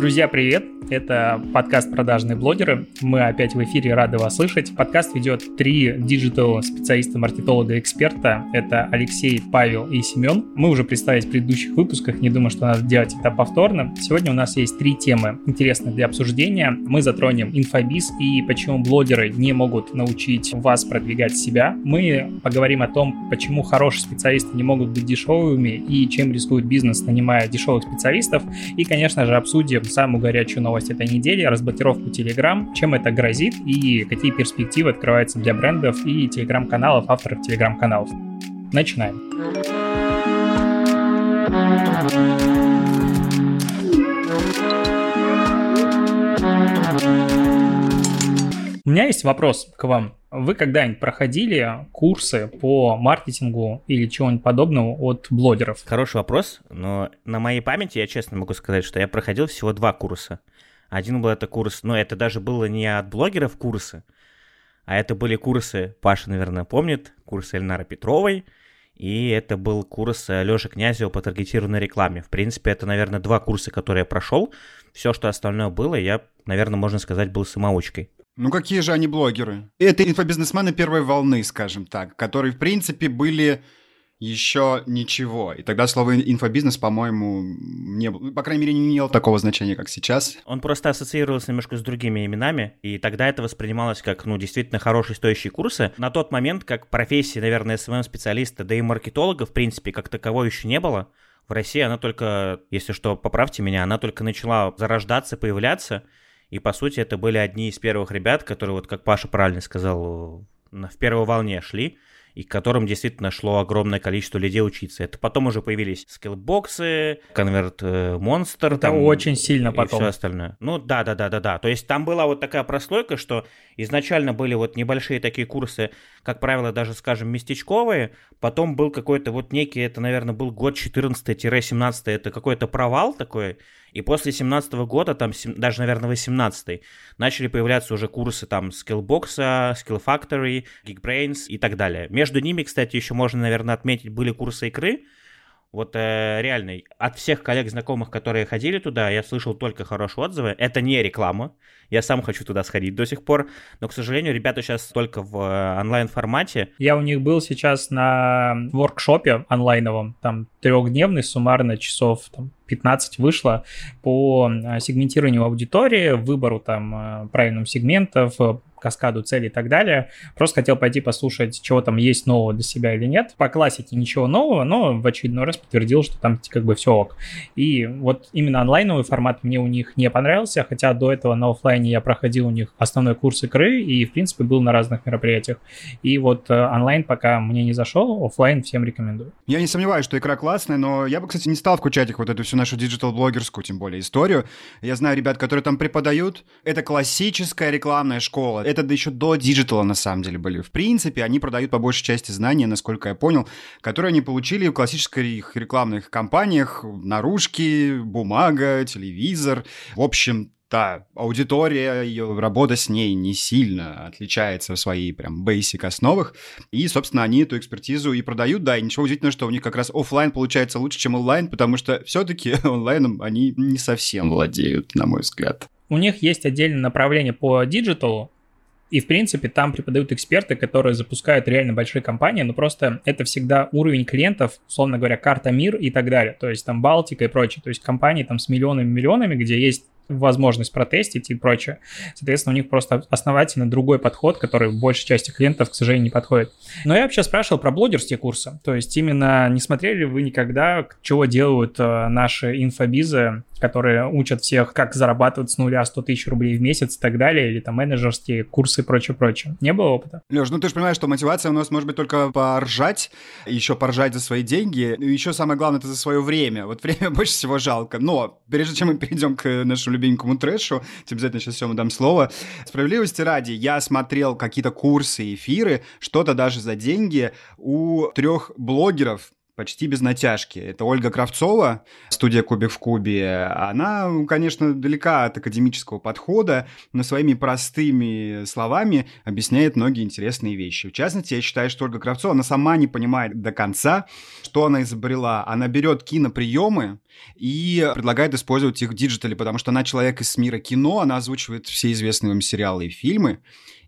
Друзья, привет! Это подкаст «Продажные блогеры». Мы опять в эфире, рады вас слышать. Подкаст ведет три digital-специалиста, маркетолога, эксперта. Это Алексей, Павел и Семен. Мы уже представились в предыдущих выпусках, не думаю, что надо делать это повторно. Сегодня у нас есть три темы интересных для обсуждения. Мы затронем инфобиз и почему блогеры не могут научить вас продвигать себя. Мы поговорим о том, почему хорошие специалисты не могут быть дешевыми и чем рискует бизнес, нанимая дешевых специалистов. И, конечно же, обсудим самую горячую новость этой недели, разблокировку Telegram, чем это грозит и какие перспективы открываются для брендов и телеграм-каналов, авторов телеграм-каналов. Начинаем. У меня есть вопрос к вам. Вы когда-нибудь проходили курсы по маркетингу или чего-нибудь подобного от блогеров? Хороший вопрос, но на моей памяти я честно могу сказать, что я проходил всего два курса. Один был это курс, но это даже было не от блогеров курсы, а это были курсы, Паша, наверное, помнит, курсы Эльнара Петровой, и это был курс Лёши Князева по таргетированной рекламе. В принципе, это, наверное, два курса, которые я прошел. Все, что остальное было, я, наверное, можно сказать, был самоучкой. Ну какие же они блогеры? Это инфобизнесмены первой волны, скажем так, которые, в принципе, были еще ничего. И тогда слово инфобизнес, по-моему, не было, по крайней мере, не имело такого значения, как сейчас. Он просто ассоциировался немножко с другими именами, и тогда это воспринималось как, ну, действительно хорошие стоящие курсы. На тот момент, как профессии, наверное, SMM-специалиста, да и маркетолога, в принципе, как таковой еще не было. В России она только, если что, поправьте меня, она только начала зарождаться, появляться, и, по сути, это были одни из первых ребят, которые, вот как Паша правильно сказал, в первой волне шли и к которым действительно шло огромное количество людей учиться. Это потом уже появились скиллбоксы, конверт монстр. Это там, очень сильно потом. И все остальное. Ну да, да, да, да, да. То есть там была вот такая прослойка, что изначально были вот небольшие такие курсы, как правило, даже, скажем, местечковые. Потом был какой-то вот некий, это, наверное, был год 14-17, это какой-то провал такой. И после 17 года, там, даже, наверное, 18 начали появляться уже курсы там Skillbox, Skill Factory, Geekbrains и так далее. Между ними, кстати, еще можно, наверное, отметить, были курсы игры, вот э, реально, от всех коллег, знакомых, которые ходили туда, я слышал только хорошие отзывы. Это не реклама. Я сам хочу туда сходить до сих пор. Но, к сожалению, ребята сейчас только в э, онлайн-формате. Я у них был сейчас на воркшопе онлайновом. Там трехдневный, суммарно часов там, 15 вышло по э, сегментированию аудитории, выбору там э, правильных сегментов, каскаду целей и так далее. Просто хотел пойти послушать, чего там есть нового для себя или нет. По классике ничего нового, но в очередной раз подтвердил, что там как бы все ок. И вот именно онлайновый формат мне у них не понравился, хотя до этого на офлайне я проходил у них основной курс игры и, в принципе, был на разных мероприятиях. И вот э, онлайн пока мне не зашел, офлайн всем рекомендую. Я не сомневаюсь, что игра классная, но я бы, кстати, не стал включать их вот эту всю нашу диджитал-блогерскую, тем более, историю. Я знаю ребят, которые там преподают. Это классическая рекламная школа это еще до диджитала, на самом деле, были. В принципе, они продают по большей части знания, насколько я понял, которые они получили в классических рекламных кампаниях. Наружки, бумага, телевизор. В общем, да, аудитория, ее работа с ней не сильно отличается в своей прям basic основах. И, собственно, они эту экспертизу и продают, да, и ничего удивительного, что у них как раз офлайн получается лучше, чем онлайн, потому что все-таки онлайном они не совсем владеют, на мой взгляд. У них есть отдельное направление по диджиталу, и, в принципе, там преподают эксперты, которые запускают реально большие компании, но просто это всегда уровень клиентов, условно говоря, карта мир и так далее. То есть там Балтика и прочее. То есть компании там с миллионами-миллионами, где есть возможность протестить и прочее. Соответственно, у них просто основательно другой подход, который большей части клиентов, к сожалению, не подходит. Но я вообще спрашивал про блогерские курсы. То есть именно не смотрели вы никогда, чего делают э, наши инфобизы, которые учат всех, как зарабатывать с нуля 100 тысяч рублей в месяц и так далее, или там менеджерские курсы и прочее, прочее. Не было опыта? Леш, ну ты же понимаешь, что мотивация у нас может быть только поржать, еще поржать за свои деньги, и еще самое главное, это за свое время. Вот время больше всего жалко. Но прежде чем мы перейдем к нашему любименькому трэшу, тебе обязательно сейчас всем дам слово. Справедливости ради, я смотрел какие-то курсы, эфиры, что-то даже за деньги у трех блогеров, почти без натяжки. Это Ольга Кравцова, студия «Кубик в кубе». Она, конечно, далека от академического подхода, но своими простыми словами объясняет многие интересные вещи. В частности, я считаю, что Ольга Кравцова, она сама не понимает до конца, что она изобрела. Она берет киноприемы и предлагает использовать их в диджитале, потому что она человек из мира кино, она озвучивает все известные вам сериалы и фильмы,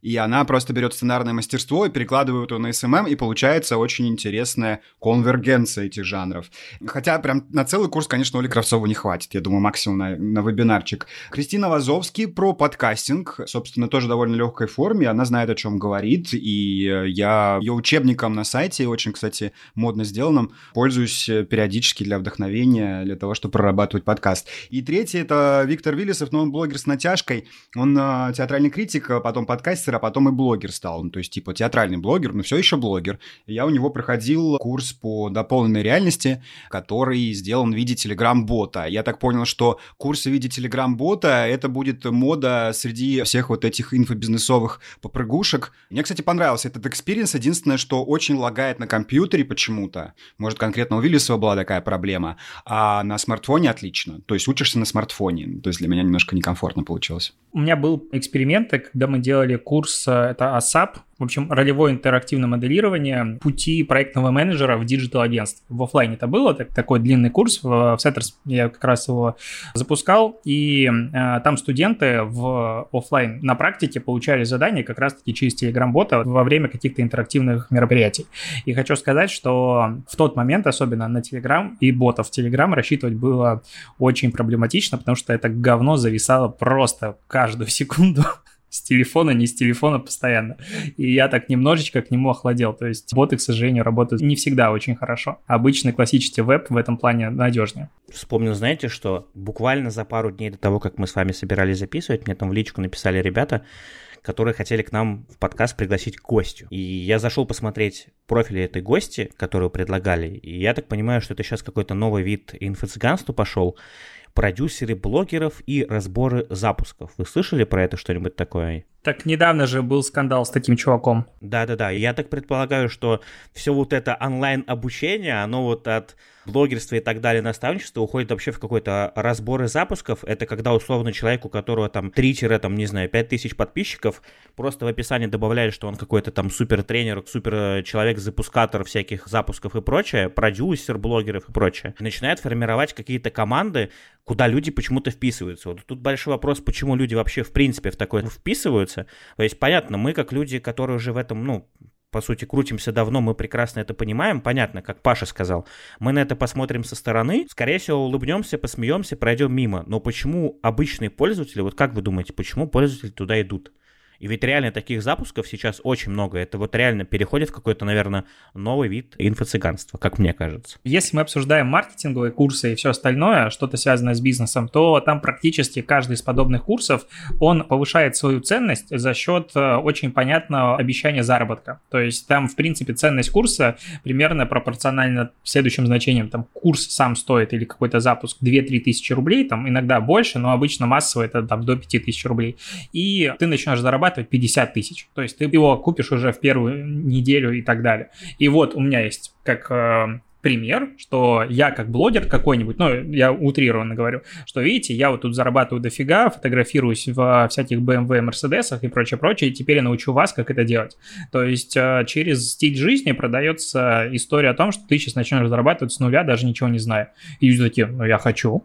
и она просто берет сценарное мастерство и перекладывает его на SMM, и получается очень интересная конвергенция этих жанров. Хотя прям на целый курс, конечно, Оли Кравцову не хватит, я думаю, максимум на, на вебинарчик. Кристина Вазовски про подкастинг, собственно, тоже довольно легкой форме, она знает, о чем говорит, и я ее учебником на сайте, очень, кстати, модно сделанным, пользуюсь периодически для вдохновения, для того, чтобы прорабатывать подкаст. И третий — это Виктор Вилисов, но он блогер с натяжкой, он э, театральный критик, а потом подкастер, а потом и блогер стал. Ну, то есть, типа, театральный блогер, но все еще блогер. Я у него проходил курс по дополненной реальности, который сделан в виде телеграм-бота. Я так понял, что курсы в виде телеграм-бота — это будет мода среди всех вот этих инфобизнесовых попрыгушек. Мне, кстати, понравился этот experience. Единственное, что очень лагает на компьютере почему-то. Может, конкретно у Вилисова была такая проблема. А на смартфоне отлично. То есть учишься на смартфоне. То есть для меня немножко некомфортно получилось. У меня был эксперимент, когда мы делали курс курс, это ASAP, в общем, ролевое интерактивное моделирование пути проектного менеджера в диджитал-агентство. В офлайне это было, так, такой длинный курс, в, Setters я как раз его запускал, и э, там студенты в офлайн на практике получали задания как раз-таки через Telegram-бота во время каких-то интерактивных мероприятий. И хочу сказать, что в тот момент, особенно на Telegram и ботов Telegram, рассчитывать было очень проблематично, потому что это говно зависало просто каждую секунду с телефона, не с телефона постоянно. И я так немножечко к нему охладел. То есть боты, к сожалению, работают не всегда очень хорошо. Обычный классический веб в этом плане надежнее. Вспомнил, знаете, что буквально за пару дней до того, как мы с вами собирались записывать, мне там в личку написали ребята, которые хотели к нам в подкаст пригласить гостю. И я зашел посмотреть профили этой гости, которую предлагали, и я так понимаю, что это сейчас какой-то новый вид инфо-цыганства пошел, продюсеры блогеров и разборы запусков. Вы слышали про это что-нибудь такое? Так недавно же был скандал с таким чуваком. Да-да-да, я так предполагаю, что все вот это онлайн-обучение, оно вот от блогерства и так далее, наставничество уходит вообще в какой-то разборы запусков. Это когда условно человек, у которого там 3 там, не знаю, 5 тысяч подписчиков, просто в описании добавляет, что он какой-то там супер тренер, супер человек-запускатор всяких запусков и прочее, продюсер блогеров и прочее. Начинает формировать какие-то команды, куда люди почему-то вписываются. Вот тут большой вопрос, почему люди вообще в принципе в такое вписываются. То есть, понятно, мы как люди, которые уже в этом, ну, по сути, крутимся давно, мы прекрасно это понимаем. Понятно, как Паша сказал. Мы на это посмотрим со стороны, скорее всего, улыбнемся, посмеемся, пройдем мимо. Но почему обычные пользователи, вот как вы думаете, почему пользователи туда идут? И ведь реально таких запусков сейчас очень много. Это вот реально переходит в какой-то, наверное, новый вид инфо-цыганства, как мне кажется. Если мы обсуждаем маркетинговые курсы и все остальное, что-то связанное с бизнесом, то там практически каждый из подобных курсов, он повышает свою ценность за счет э, очень понятного обещания заработка. То есть там, в принципе, ценность курса примерно пропорциональна следующим значениям. Там курс сам стоит или какой-то запуск 2-3 тысячи рублей, там иногда больше, но обычно массово это там до 5 тысяч рублей. И ты начинаешь зарабатывать зарабатывать 50 тысяч. То есть ты его купишь уже в первую неделю и так далее. И вот у меня есть как э, пример, что я как блогер какой-нибудь, ну, я утрированно говорю, что, видите, я вот тут зарабатываю дофига, фотографируюсь в всяких BMW, Мерседесах и прочее-прочее, и теперь я научу вас, как это делать. То есть э, через стиль жизни продается история о том, что ты сейчас начнешь зарабатывать с нуля, даже ничего не зная. И люди такие, ну, я хочу,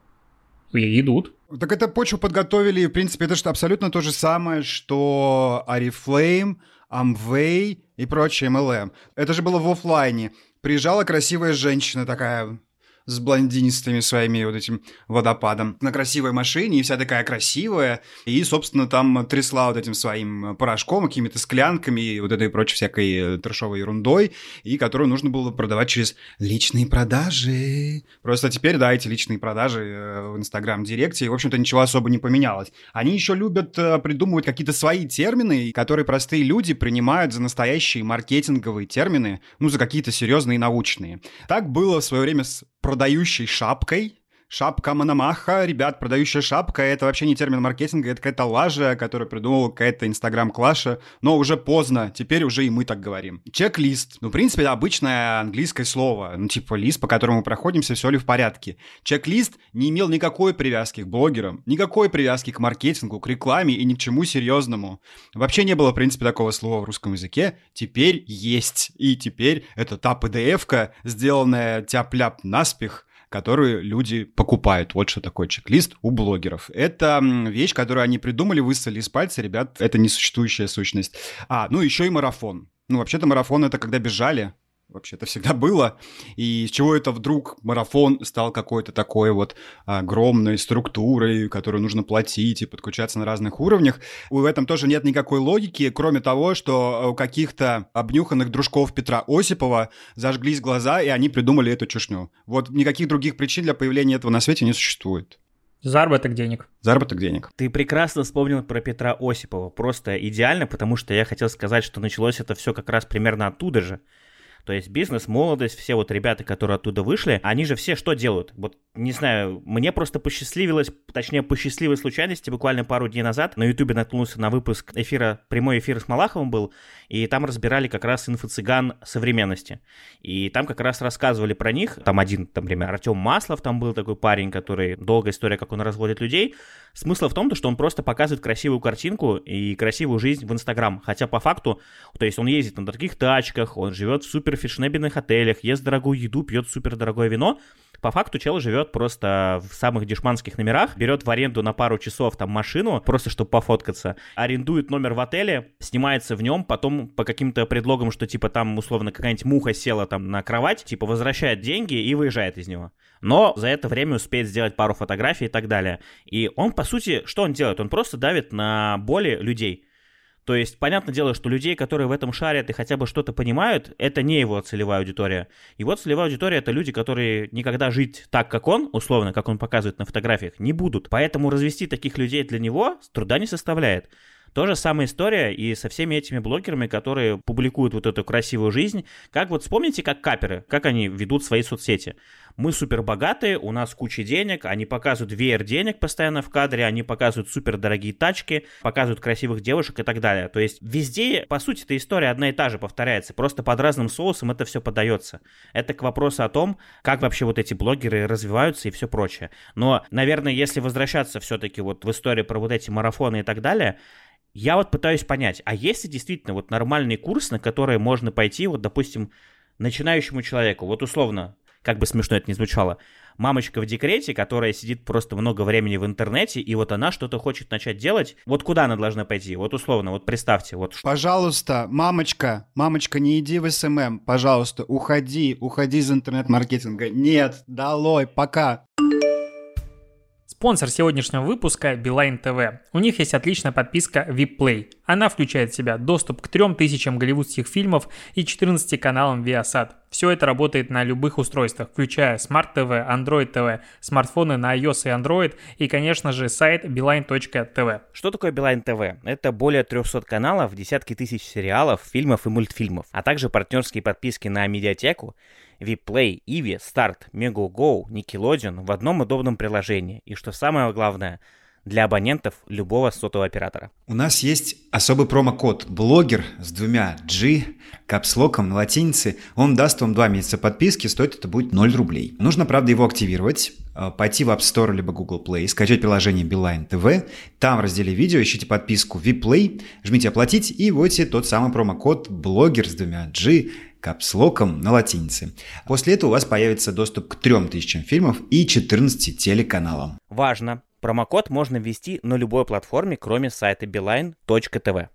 и идут. Так это почву подготовили, в принципе, это что абсолютно то же самое, что Арифлейм, Amway и прочее MLM. Это же было в офлайне. Приезжала красивая женщина такая с блондинистыми своими вот этим водопадом на красивой машине, и вся такая красивая, и, собственно, там трясла вот этим своим порошком, какими-то склянками и вот этой прочей всякой э, трешовой ерундой, и которую нужно было продавать через личные продажи. Просто теперь, да, эти личные продажи э, в Инстаграм-директе, в общем-то, ничего особо не поменялось. Они еще любят э, придумывать какие-то свои термины, которые простые люди принимают за настоящие маркетинговые термины, ну, за какие-то серьезные научные. Так было в свое время с продающей шапкой, Шапка Мономаха, ребят, продающая шапка, это вообще не термин маркетинга, это какая-то лажа, которую придумала какая-то инстаграм-клаша, но уже поздно, теперь уже и мы так говорим. Чек-лист, ну, в принципе, это обычное английское слово, ну, типа лист, по которому мы проходимся, все ли в порядке. Чек-лист не имел никакой привязки к блогерам, никакой привязки к маркетингу, к рекламе и ни к чему серьезному. Вообще не было, в принципе, такого слова в русском языке, теперь есть, и теперь это та PDF-ка, сделанная тяп-ляп наспех, которую люди покупают. Вот что такое чек-лист у блогеров. Это вещь, которую они придумали, высосали из пальца, ребят, это несуществующая сущность. А, ну еще и марафон. Ну, вообще-то марафон — это когда бежали, вообще-то всегда было. И с чего это вдруг марафон стал какой-то такой вот огромной структурой, которую нужно платить и подключаться на разных уровнях. В этом тоже нет никакой логики, кроме того, что у каких-то обнюханных дружков Петра Осипова зажглись глаза, и они придумали эту чушню. Вот никаких других причин для появления этого на свете не существует. Заработок денег. Заработок денег. Ты прекрасно вспомнил про Петра Осипова. Просто идеально, потому что я хотел сказать, что началось это все как раз примерно оттуда же. То есть бизнес, молодость, все вот ребята, которые оттуда вышли, они же все что делают? Вот, не знаю, мне просто посчастливилось, точнее, по счастливой случайности, буквально пару дней назад на ютубе наткнулся на выпуск эфира, прямой эфир с Малаховым был, и там разбирали как раз инфо-цыган современности. И там как раз рассказывали про них. Там один, например, Артем Маслов, там был такой парень, который, долгая история, как он разводит людей. Смысл в том, что он просто показывает красивую картинку и красивую жизнь в Инстаграм. Хотя по факту, то есть он ездит на дорогих тачках, он живет в супер фешнебельных отелях, ест дорогую еду, пьет супер дорогое вино, по факту чел живет просто в самых дешманских номерах, берет в аренду на пару часов там машину, просто чтобы пофоткаться, арендует номер в отеле, снимается в нем, потом по каким-то предлогам, что типа там условно какая-нибудь муха села там на кровать, типа возвращает деньги и выезжает из него. Но за это время успеет сделать пару фотографий и так далее. И он, по сути, что он делает? Он просто давит на боли людей. То есть, понятное дело, что людей, которые в этом шарят и хотя бы что-то понимают, это не его целевая аудитория. Его целевая аудитория — это люди, которые никогда жить так, как он, условно, как он показывает на фотографиях, не будут. Поэтому развести таких людей для него труда не составляет. То же самая история и со всеми этими блогерами, которые публикуют вот эту красивую жизнь. Как вот вспомните, как каперы, как они ведут свои соцсети. Мы супер богатые, у нас куча денег, они показывают веер денег постоянно в кадре, они показывают супер дорогие тачки, показывают красивых девушек и так далее. То есть везде, по сути, эта история одна и та же повторяется, просто под разным соусом это все подается. Это к вопросу о том, как вообще вот эти блогеры развиваются и все прочее. Но, наверное, если возвращаться все-таки вот в историю про вот эти марафоны и так далее, я вот пытаюсь понять, а есть ли действительно вот нормальный курс, на который можно пойти, вот, допустим, начинающему человеку, вот условно, как бы смешно это ни звучало, мамочка в декрете, которая сидит просто много времени в интернете, и вот она что-то хочет начать делать, вот куда она должна пойти? Вот условно, вот представьте, вот. Пожалуйста, мамочка, мамочка, не иди в SMM, пожалуйста, уходи, уходи из интернет-маркетинга. Нет, долой, пока. Спонсор сегодняшнего выпуска – Beeline TV. У них есть отличная подписка VIP Play. Она включает в себя доступ к 3000 голливудских фильмов и 14 каналам Viasat. Все это работает на любых устройствах, включая Smart TV, Android TV, смартфоны на iOS и Android и, конечно же, сайт beeline.tv. Что такое Beeline TV? Это более 300 каналов, десятки тысяч сериалов, фильмов и мультфильмов, а также партнерские подписки на медиатеку, VPlay, Иви, Start, Megogo, Nickelodeon в одном удобном приложении. И что самое главное, для абонентов любого сотового оператора. У нас есть особый промокод «Блогер» с двумя G, капслоком на латинице. Он даст вам два месяца подписки, стоит это будет 0 рублей. Нужно, правда, его активировать, э, пойти в App Store либо Google Play, скачать приложение Beeline TV, там в разделе видео ищите подписку VPlay, жмите «Оплатить» и вводите тот самый промокод «Блогер» с двумя G, капслоком на латинице. После этого у вас появится доступ к 3000 фильмов и 14 телеканалам. Важно! Промокод можно ввести на любой платформе, кроме сайта beeline.tv.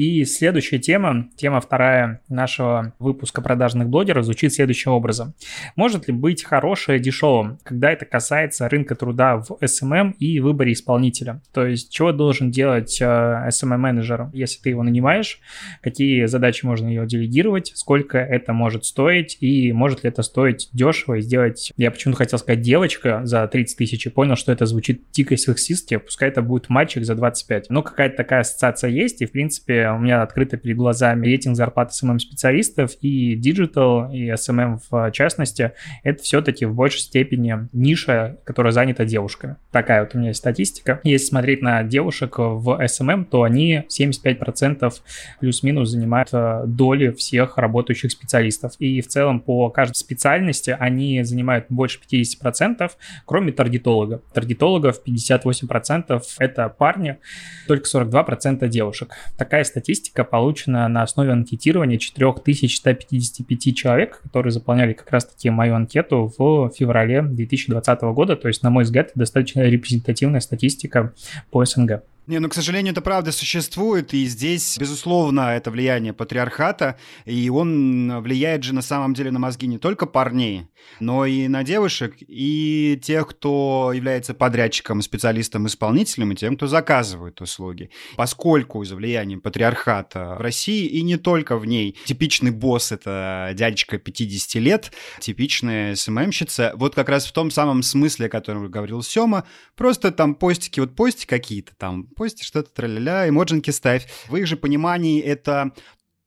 И следующая тема, тема вторая нашего выпуска продажных блогеров звучит следующим образом. Может ли быть хорошее дешевым, когда это касается рынка труда в SMM и выборе исполнителя? То есть, чего должен делать э, SMM-менеджер, если ты его нанимаешь, какие задачи можно ее делегировать, сколько это может стоить и может ли это стоить дешево и сделать, я почему-то хотел сказать девочка за 30 тысяч и понял, что это звучит дико сексистски, пускай это будет мальчик за 25. Но какая-то такая ассоциация есть, и в принципе у меня открыто перед глазами рейтинг зарплат SMM-специалистов и Digital, и SMM в частности, это все-таки в большей степени ниша, которая занята девушками. Такая вот у меня есть статистика. Если смотреть на девушек в SMM, то они 75% плюс-минус занимают э, доли всех работающих специалистов. И в целом по каждой специальности они занимают больше 50%, кроме таргетолога. Таргетологов 58% это парни, только 42% девушек. Такая статистика получена на основе анкетирования 4155 человек, которые заполняли как раз-таки мою анкету в феврале 2020 года. То есть, на мой взгляд, достаточно репрезентативная статистика по СНГ. Не, ну, к сожалению, это правда существует, и здесь, безусловно, это влияние патриархата, и он влияет же на самом деле на мозги не только парней, но и на девушек, и тех, кто является подрядчиком, специалистом, исполнителем, и тем, кто заказывает услуги. Поскольку из-за влияния патриархата в России, и не только в ней, типичный босс — это дядечка 50 лет, типичная СММщица, вот как раз в том самом смысле, о котором говорил Сёма, просто там постики, вот пости какие-то там, пости что-то, тра-ля-ля, эмоджинки ставь. В их же понимании это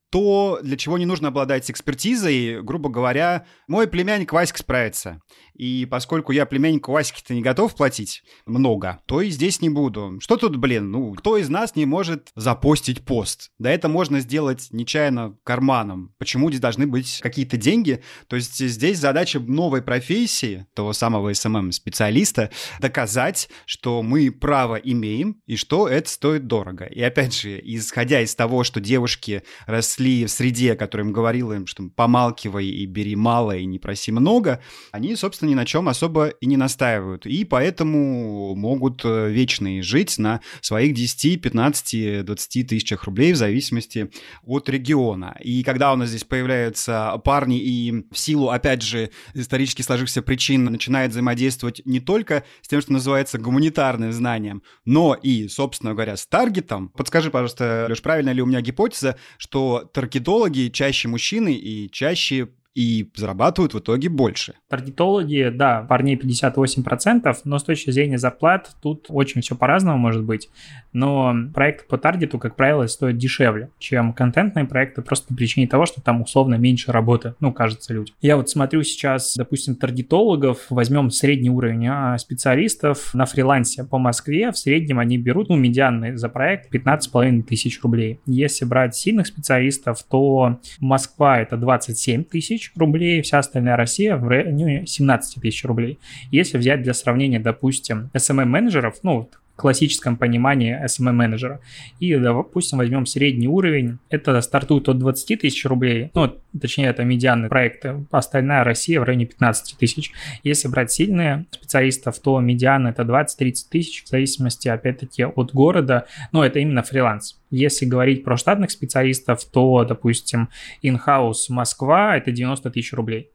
то, для чего не нужно обладать экспертизой, грубо говоря, мой племянник Васька справится. И поскольку я племяннику Ваське-то не готов платить много, то и здесь не буду. Что тут, блин, ну, кто из нас не может запостить пост? Да это можно сделать нечаянно карманом. Почему здесь должны быть какие-то деньги? То есть здесь задача новой профессии, того самого SMM-специалиста, доказать, что мы право имеем и что это стоит дорого. И опять же, исходя из того, что девушки росли в среде, которая им говорила им, что помалкивай и бери мало и не проси много, они, собственно, собственно, ни на чем особо и не настаивают. И поэтому могут э, вечные жить на своих 10, 15, 20 тысячах рублей в зависимости от региона. И когда у нас здесь появляются парни и в силу, опять же, исторически сложившихся причин начинает взаимодействовать не только с тем, что называется гуманитарным знанием, но и, собственно говоря, с таргетом. Подскажи, пожалуйста, Леш, правильно ли у меня гипотеза, что таргетологи чаще мужчины и чаще и зарабатывают в итоге больше. Таргетологи, да, парней 58%, но с точки зрения зарплат тут очень все по-разному может быть. Но проект по таргету, как правило, стоит дешевле, чем контентные проекты, просто по причине того, что там условно меньше работы, ну, кажется людям. Я вот смотрю сейчас, допустим, таргетологов, возьмем средний уровень а, специалистов на фрилансе по Москве, в среднем они берут, ну, медианный за проект 15,5 тысяч рублей. Если брать сильных специалистов, то Москва это 27 тысяч, тысяч рублей, вся остальная Россия в районе 17 тысяч рублей. Если взять для сравнения, допустим, SMM-менеджеров, ну, классическом понимании SMM-менеджера, и, допустим, возьмем средний уровень, это стартует от 20 тысяч рублей, ну, точнее, это медианные проекты, остальная Россия в районе 15 тысяч. Если брать сильные специалистов, то медиан это 20-30 тысяч, в зависимости, опять-таки, от города, но это именно фриланс. Если говорить про штатных специалистов, то, допустим, in-house Москва – это 90 тысяч рублей.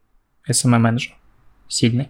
SMM-менеджер. Сильный.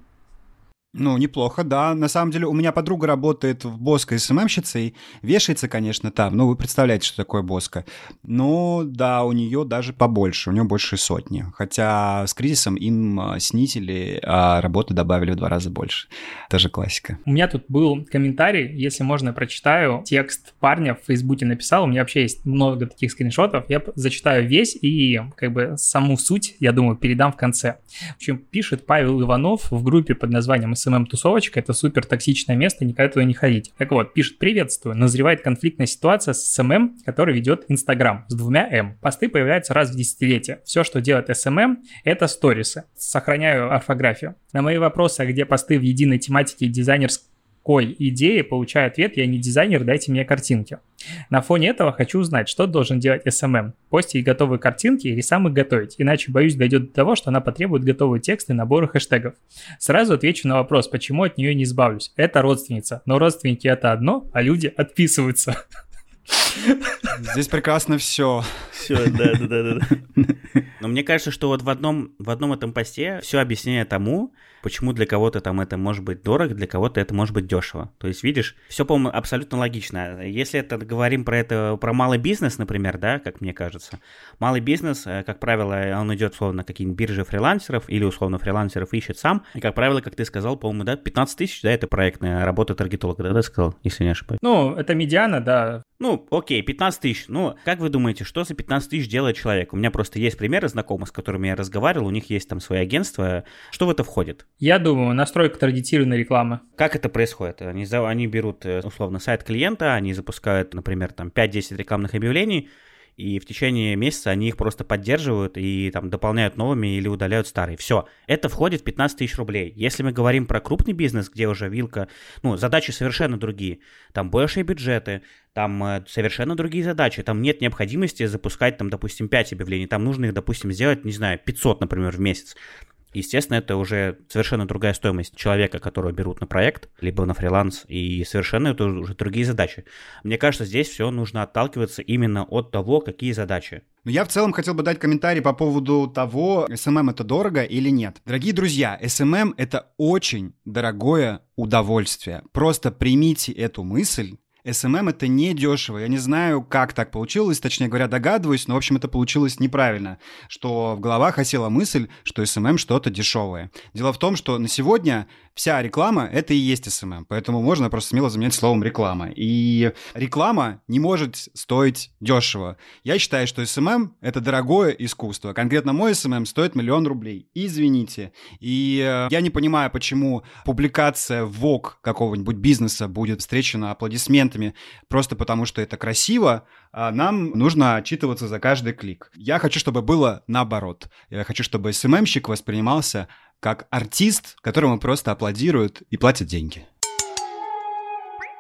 Ну, неплохо, да. На самом деле, у меня подруга работает в Боско СММщицей. Вешается, конечно, там. Ну, вы представляете, что такое Боско. Но, да, у нее даже побольше. У нее больше сотни. Хотя с кризисом им а, снизили, а работы добавили в два раза больше. Тоже классика. У меня тут был комментарий, если можно, прочитаю. Текст парня в Фейсбуке написал. У меня вообще есть много таких скриншотов. Я зачитаю весь и, как бы, саму суть, я думаю, передам в конце. В общем, пишет Павел Иванов в группе под названием SMM-тусовочка, это супер токсичное место, никогда туда не ходить. Так вот, пишет «Приветствую, назревает конфликтная ситуация с SMM, который ведет Инстаграм с двумя М. Посты появляются раз в десятилетие. Все, что делает SMM, это сторисы. Сохраняю орфографию. На мои вопросы, а где посты в единой тематике дизайнерской какой идеи, получаю ответ, я не дизайнер, дайте мне картинки. На фоне этого хочу узнать, что должен делать SMM. Постить готовые картинки или сам их готовить, иначе, боюсь, дойдет до того, что она потребует готовые тексты и наборы хэштегов. Сразу отвечу на вопрос, почему от нее не избавлюсь. Это родственница, но родственники это одно, а люди отписываются. Здесь прекрасно все. Все, да, да, да, да. Но мне кажется, что вот в одном, в одном этом посте все объяснение тому, почему для кого-то там это может быть дорого, для кого-то это может быть дешево. То есть, видишь, все, по-моему, абсолютно логично. Если это говорим про это, про малый бизнес, например, да, как мне кажется, малый бизнес, э, как правило, он идет условно на какие-нибудь биржи фрилансеров или условно фрилансеров ищет сам. И, как правило, как ты сказал, по-моему, да, 15 тысяч, да, это проектная работа таргетолога, да, ты сказал, если не ошибаюсь. Ну, это медиана, да. Ну, окей, 15 тысяч. Ну, как вы думаете, что за 15 тысяч делает человек? У меня просто есть примеры знакомых, с которыми я разговаривал, у них есть там свои агентства. Что в это входит? Я думаю, настройка таргетированной рекламы. Как это происходит? Они, они берут, э, условно, сайт клиента, они запускают, например, там 5-10 рекламных объявлений, и в течение месяца они их просто поддерживают и там дополняют новыми или удаляют старые. Все, это входит в 15 тысяч рублей. Если мы говорим про крупный бизнес, где уже вилка, ну, задачи совершенно другие, там большие бюджеты, там э, совершенно другие задачи, там нет необходимости запускать там, допустим, 5 объявлений, там нужно их, допустим, сделать, не знаю, 500, например, в месяц. Естественно, это уже совершенно другая стоимость человека, которого берут на проект, либо на фриланс, и совершенно это уже другие задачи. Мне кажется, здесь все нужно отталкиваться именно от того, какие задачи. Но я в целом хотел бы дать комментарий по поводу того, SMM это дорого или нет. Дорогие друзья, SMM это очень дорогое удовольствие. Просто примите эту мысль SMM это не дешево. Я не знаю, как так получилось, точнее говоря, догадываюсь, но, в общем, это получилось неправильно, что в головах осела мысль, что SMM что-то дешевое. Дело в том, что на сегодня вся реклама — это и есть SMM, поэтому можно просто смело заменять словом реклама. И реклама не может стоить дешево. Я считаю, что SMM — это дорогое искусство. Конкретно мой SMM стоит миллион рублей. Извините. И э, я не понимаю, почему публикация в Vogue какого-нибудь бизнеса будет встречена аплодисментами клиентами просто потому, что это красиво, а нам нужно отчитываться за каждый клик. Я хочу, чтобы было наоборот. Я хочу, чтобы СММщик воспринимался как артист, которому просто аплодируют и платят деньги.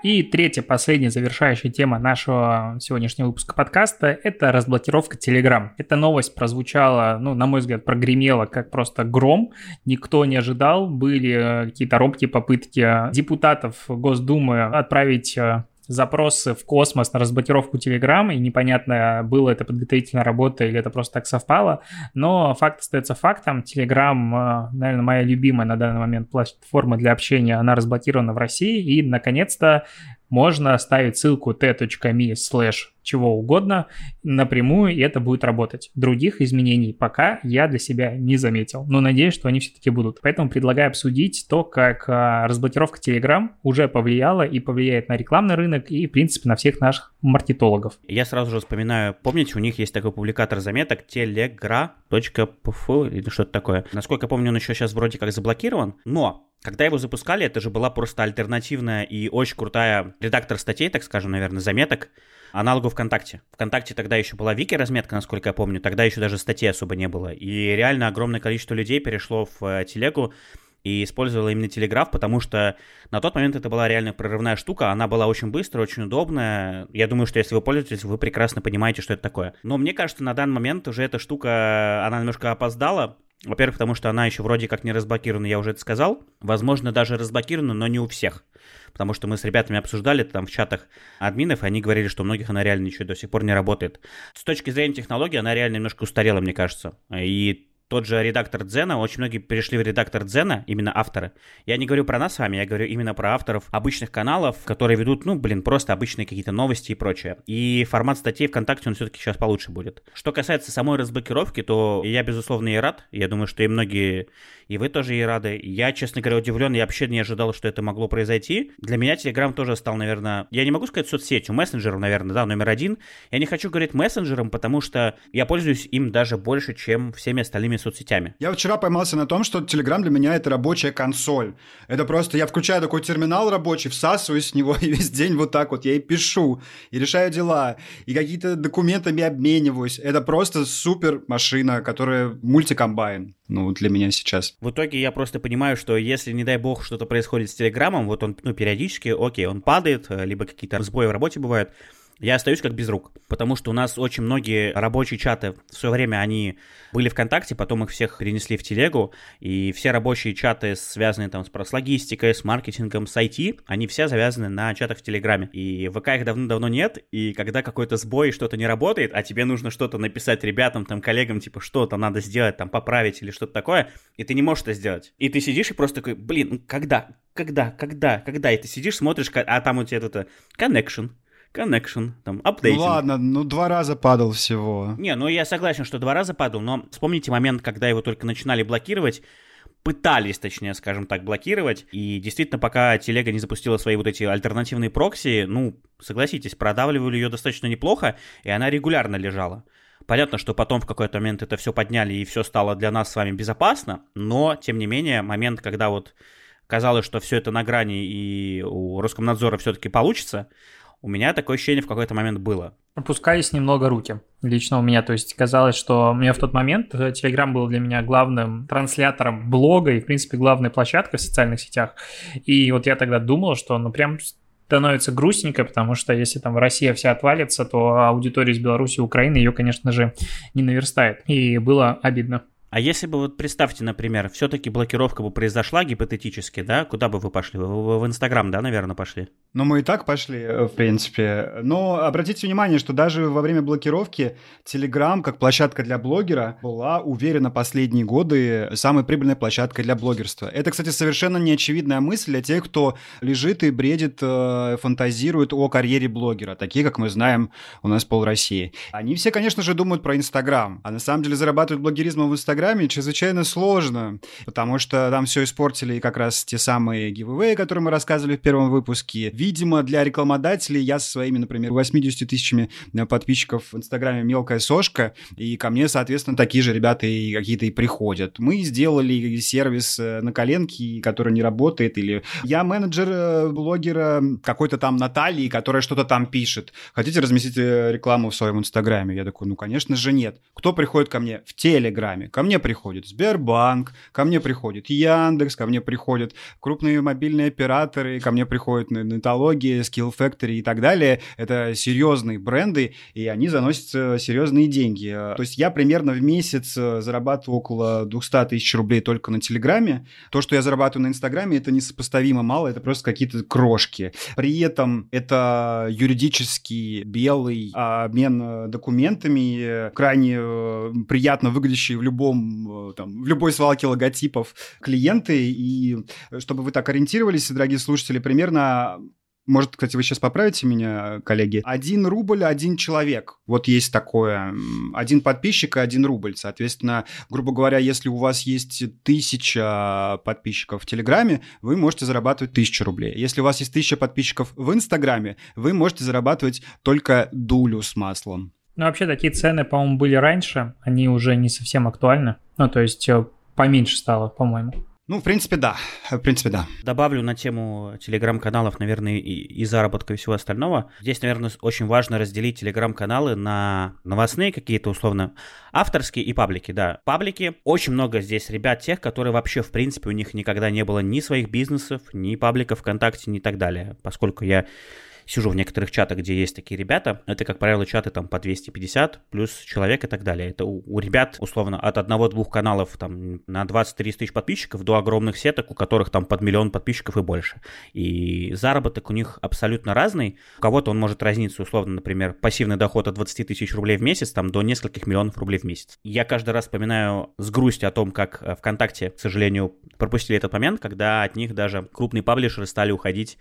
И третья, последняя завершающая тема нашего сегодняшнего выпуска подкаста – это разблокировка Telegram. Эта новость прозвучала, ну, на мой взгляд, прогремела как просто гром. Никто не ожидал. Были какие-то робкие попытки депутатов Госдумы отправить э, запросы в космос на разблокировку Telegram, и непонятно, было это подготовительная работа или это просто так совпало, но факт остается фактом. Telegram, э, наверное, моя любимая на данный момент платформа для общения, она разблокирована в России, и, наконец-то, можно ставить ссылку t.me slash чего угодно напрямую, и это будет работать. Других изменений пока я для себя не заметил, но надеюсь, что они все-таки будут. Поэтому предлагаю обсудить то, как а, разблокировка Telegram уже повлияла и повлияет на рекламный рынок и, в принципе, на всех наших маркетологов. Я сразу же вспоминаю, помните, у них есть такой публикатор заметок telegra.pf или что-то такое. Насколько я помню, он еще сейчас вроде как заблокирован, но когда его запускали, это же была просто альтернативная и очень крутая редактор статей, так скажем, наверное, заметок, аналогу ВКонтакте. ВКонтакте тогда еще была Вики разметка, насколько я помню, тогда еще даже статей особо не было. И реально огромное количество людей перешло в э, телегу и использовала именно Телеграф, потому что на тот момент это была реально прорывная штука, она была очень быстрая, очень удобная. Я думаю, что если вы пользуетесь, вы прекрасно понимаете, что это такое. Но мне кажется, на данный момент уже эта штука, она немножко опоздала, во-первых, потому что она еще вроде как не разблокирована, я уже это сказал. Возможно, даже разблокирована, но не у всех. Потому что мы с ребятами обсуждали там в чатах админов, и они говорили, что у многих она реально еще до сих пор не работает. С точки зрения технологии, она реально немножко устарела, мне кажется. И тот же редактор Дзена, очень многие перешли в редактор Дзена, именно авторы. Я не говорю про нас с вами, я говорю именно про авторов обычных каналов, которые ведут, ну, блин, просто обычные какие-то новости и прочее. И формат статей ВКонтакте, он все-таки сейчас получше будет. Что касается самой разблокировки, то я, безусловно, и рад. Я думаю, что и многие, и вы тоже и рады. Я, честно говоря, удивлен, я вообще не ожидал, что это могло произойти. Для меня Telegram тоже стал, наверное, я не могу сказать соцсетью, мессенджером, наверное, да, номер один. Я не хочу говорить мессенджером, потому что я пользуюсь им даже больше, чем всеми остальными соцсетями. Я вчера поймался на том, что Telegram для меня это рабочая консоль. Это просто я включаю такой терминал рабочий, всасываюсь с него и весь день вот так вот я и пишу, и решаю дела, и какие-то документами обмениваюсь. Это просто супер машина, которая мультикомбайн ну, для меня сейчас. В итоге я просто понимаю, что если, не дай бог, что-то происходит с Телеграмом, вот он, ну, периодически, окей, он падает, либо какие-то сбои в работе бывают, я остаюсь как без рук, потому что у нас очень многие рабочие чаты в свое время они были ВКонтакте, потом их всех перенесли в Телегу, и все рабочие чаты, связанные там с, с логистикой, с маркетингом, с IT, они все завязаны на чатах в Телеграме. И в ВК их давно-давно нет, и когда какой-то сбой, что-то не работает, а тебе нужно что-то написать ребятам, там, коллегам, типа, что-то надо сделать, там, поправить или что-то такое, и ты не можешь это сделать. И ты сидишь и просто такой, блин, ну когда, когда, когда, когда, и ты сидишь, смотришь, а там у тебя это connection, connection, там, updating. Ну ладно, ну два раза падал всего. Не, ну я согласен, что два раза падал, но вспомните момент, когда его только начинали блокировать, пытались, точнее, скажем так, блокировать. И действительно, пока телега не запустила свои вот эти альтернативные прокси, ну, согласитесь, продавливали ее достаточно неплохо, и она регулярно лежала. Понятно, что потом в какой-то момент это все подняли и все стало для нас с вами безопасно, но, тем не менее, момент, когда вот казалось, что все это на грани и у Роскомнадзора все-таки получится, у меня такое ощущение в какой-то момент было. Опускались немного руки лично у меня. То есть казалось, что мне в тот момент Telegram был для меня главным транслятором блога и, в принципе, главной площадкой в социальных сетях. И вот я тогда думал, что ну прям становится грустненько, потому что если там Россия вся отвалится, то аудитория из Беларуси и Украины ее, конечно же, не наверстает. И было обидно. А если бы, вот представьте, например, все-таки блокировка бы произошла гипотетически, да, куда бы вы пошли? Вы в Инстаграм, да, наверное, пошли? Ну, мы и так пошли, э, в принципе. Но обратите внимание, что даже во время блокировки Telegram, как площадка для блогера, была уверена последние годы самой прибыльной площадкой для блогерства. Это, кстати, совершенно неочевидная мысль для тех, кто лежит и бредит, э, фантазирует о карьере блогера, такие, как мы знаем, у нас пол России. Они все, конечно же, думают про Инстаграм, а на самом деле зарабатывать блогеризмом в Инстаграме Инстаграме чрезвычайно сложно, потому что там все испортили как раз те самые гивэвэи, которые мы рассказывали в первом выпуске. Видимо, для рекламодателей я со своими, например, 80 тысячами э, подписчиков в Инстаграме мелкая сошка, и ко мне, соответственно, такие же ребята и какие-то и приходят. Мы сделали сервис э, на коленке, который не работает, или я менеджер э, блогера какой-то там Натальи, которая что-то там пишет. Хотите разместить рекламу в своем Инстаграме? Я такой, ну, конечно же, нет. Кто приходит ко мне? В Телеграме. Ко мне мне приходит Сбербанк, ко мне приходит Яндекс, ко мне приходят крупные мобильные операторы, ко мне приходят Нетология, Skill Factory и так далее. Это серьезные бренды, и они заносят э, серьезные деньги. То есть я примерно в месяц э, зарабатываю около 200 тысяч рублей только на Телеграме. То, что я зарабатываю на Инстаграме, это несопоставимо мало, это просто какие-то крошки. При этом это юридический белый обмен э, документами, крайне приятно выглядящий в любом э, там, в любой свалке логотипов клиенты. И чтобы вы так ориентировались, дорогие слушатели, примерно может, кстати, вы сейчас поправите меня, коллеги. Один рубль, один человек. Вот есть такое. Один подписчик и один рубль. Соответственно, грубо говоря, если у вас есть тысяча подписчиков в Телеграме, вы можете зарабатывать тысячу рублей. Если у вас есть тысяча подписчиков в Инстаграме, вы можете зарабатывать только дулю с маслом. Ну, вообще, такие цены, по-моему, были раньше, они уже не совсем актуальны. Ну, то есть э, поменьше стало, по-моему. Ну, в принципе, да. В принципе, да. Добавлю на тему телеграм-каналов, наверное, и, и заработка и всего остального. Здесь, наверное, очень важно разделить телеграм-каналы на новостные какие-то, условно, авторские и паблики, да. Паблики, очень много здесь ребят тех, которые вообще, в принципе, у них никогда не было ни своих бизнесов, ни пабликов ВКонтакте, ни так далее. Поскольку я сижу в некоторых чатах, где есть такие ребята, это, как правило, чаты там по 250 плюс человек и так далее. Это у, у ребят, условно, от одного-двух каналов там на 20-30 тысяч подписчиков до огромных сеток, у которых там под миллион подписчиков и больше. И заработок у них абсолютно разный. У кого-то он может разниться, условно, например, пассивный доход от 20 тысяч рублей в месяц, там, до нескольких миллионов рублей в месяц. Я каждый раз вспоминаю с грустью о том, как э, ВКонтакте, к сожалению, пропустили этот момент, когда от них даже крупные паблишеры стали уходить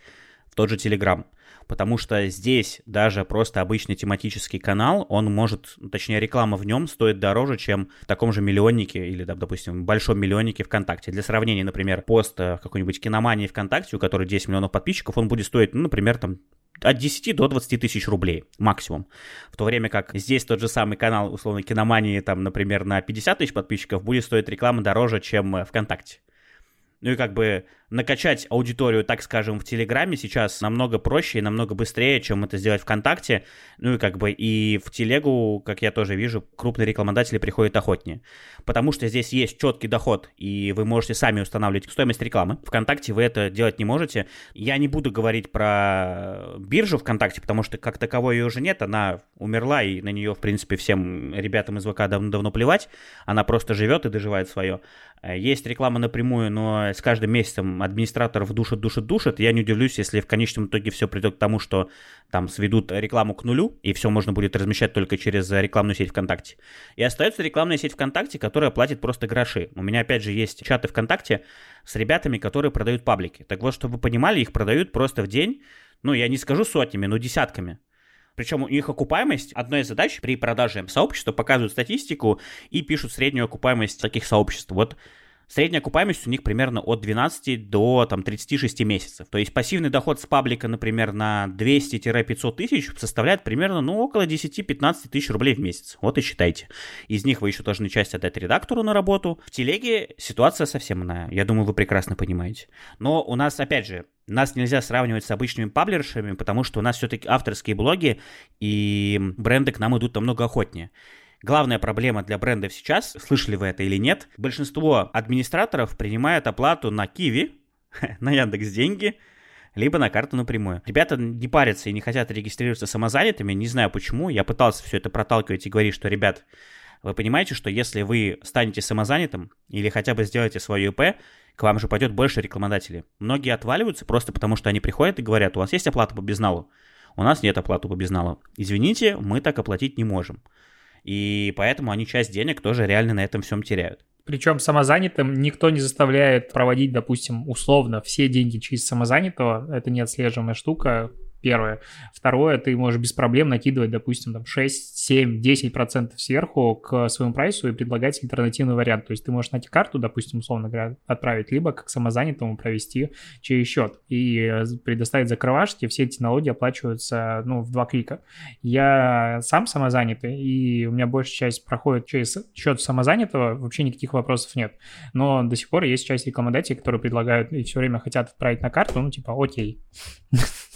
в тот же Telegram потому что здесь даже просто обычный тематический канал, он может, точнее реклама в нем стоит дороже, чем в таком же миллионнике или, допустим, большом миллионнике ВКонтакте. Для сравнения, например, пост э, какой-нибудь киномании ВКонтакте, у которой 10 миллионов подписчиков, он будет стоить, ну, например, там от 10 до 20 тысяч рублей максимум. В то время как здесь тот же самый канал, условно, киномании, там, например, на 50 тысяч подписчиков будет стоить реклама дороже, чем э, ВКонтакте. Ну и как бы накачать аудиторию, так скажем, в Телеграме сейчас намного проще и намного быстрее, чем это сделать ВКонтакте. Ну и как бы и в Телегу, как я тоже вижу, крупные рекламодатели приходят охотнее. Потому что здесь есть четкий доход, и вы можете сами устанавливать стоимость рекламы. ВКонтакте вы это делать не можете. Я не буду говорить про биржу ВКонтакте, потому что как таковой ее уже нет, она умерла, и на нее, в принципе, всем ребятам из ВК давно-давно плевать. Она просто живет и доживает свое. Есть реклама напрямую, но с каждым месяцем администраторов душат, душат, душат. Я не удивлюсь, если в конечном итоге все придет к тому, что там сведут рекламу к нулю, и все можно будет размещать только через рекламную сеть ВКонтакте. И остается рекламная сеть ВКонтакте, которая платит просто гроши. У меня, опять же, есть чаты ВКонтакте с ребятами, которые продают паблики. Так вот, чтобы вы понимали, их продают просто в день, ну, я не скажу сотнями, но десятками. Причем у них окупаемость, одной из задач при продаже сообщества показывают статистику и пишут среднюю окупаемость таких сообществ. Вот Средняя окупаемость у них примерно от 12 до там, 36 месяцев. То есть пассивный доход с паблика, например, на 200-500 тысяч составляет примерно ну, около 10-15 тысяч рублей в месяц. Вот и считайте. Из них вы еще должны часть отдать редактору на работу. В телеге ситуация совсем иная. Я думаю, вы прекрасно понимаете. Но у нас, опять же, нас нельзя сравнивать с обычными паблишерами, потому что у нас все-таки авторские блоги, и бренды к нам идут намного охотнее. Главная проблема для брендов сейчас, слышали вы это или нет, большинство администраторов принимают оплату на Киви, на Яндекс Деньги, либо на карту напрямую. Ребята не парятся и не хотят регистрироваться самозанятыми, не знаю почему. Я пытался все это проталкивать и говорить, что, ребят, вы понимаете, что если вы станете самозанятым или хотя бы сделаете свое ИП, к вам же пойдет больше рекламодателей. Многие отваливаются просто потому, что они приходят и говорят, у вас есть оплата по безналу? У нас нет оплаты по безналу. Извините, мы так оплатить не можем. И поэтому они часть денег тоже реально на этом всем теряют. Причем самозанятым никто не заставляет проводить, допустим, условно все деньги через самозанятого. Это неотслеживаемая штука первое. Второе, ты можешь без проблем накидывать, допустим, там 6, 7, 10 процентов сверху к своему прайсу и предлагать альтернативный вариант. То есть ты можешь найти карту, допустим, условно говоря, отправить, либо как самозанятому провести через счет и э, предоставить закрывашки. Все эти налоги оплачиваются, ну, в два клика. Я сам самозанятый, и у меня большая часть проходит через счет самозанятого, вообще никаких вопросов нет. Но до сих пор есть часть рекламодателей, которые предлагают и все время хотят отправить на карту, ну, типа, окей.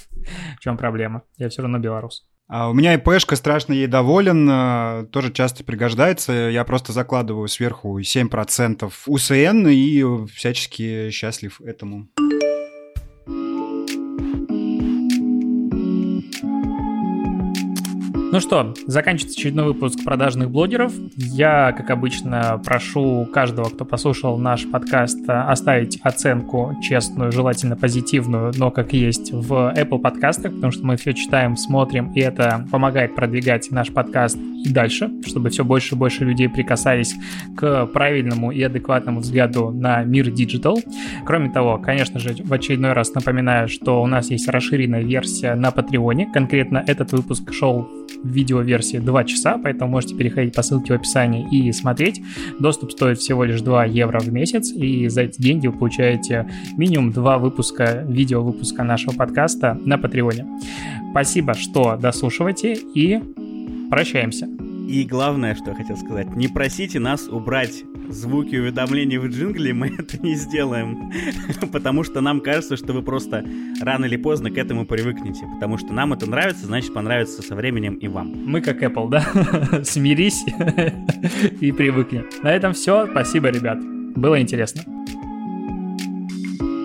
В чем проблема? Я все равно белорус. А у меня ИПшка, страшно ей доволен, э, тоже часто пригождается. Я просто закладываю сверху 7% УСН и всячески счастлив этому. Ну что, заканчивается очередной выпуск продажных блогеров. Я, как обычно, прошу каждого, кто послушал наш подкаст, оставить оценку честную, желательно позитивную, но как есть в Apple подкастах, потому что мы все читаем, смотрим, и это помогает продвигать наш подкаст дальше, чтобы все больше и больше людей прикасались к правильному и адекватному взгляду на мир диджитал. Кроме того, конечно же, в очередной раз напоминаю, что у нас есть расширенная версия на Патреоне. Конкретно этот выпуск шел видеоверсии 2 часа, поэтому можете переходить по ссылке в описании и смотреть. Доступ стоит всего лишь 2 евро в месяц, и за эти деньги вы получаете минимум 2 выпуска, видео выпуска нашего подкаста на Патреоне. Спасибо, что дослушиваете, и прощаемся. И главное, что я хотел сказать, не просите нас убрать звуки уведомлений в джингле, мы это не сделаем. потому что нам кажется, что вы просто рано или поздно к этому привыкнете. Потому что нам это нравится, значит понравится со временем и вам. Мы как Apple, да? Смирись и привыкни. На этом все. Спасибо, ребят. Было интересно.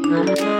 thank you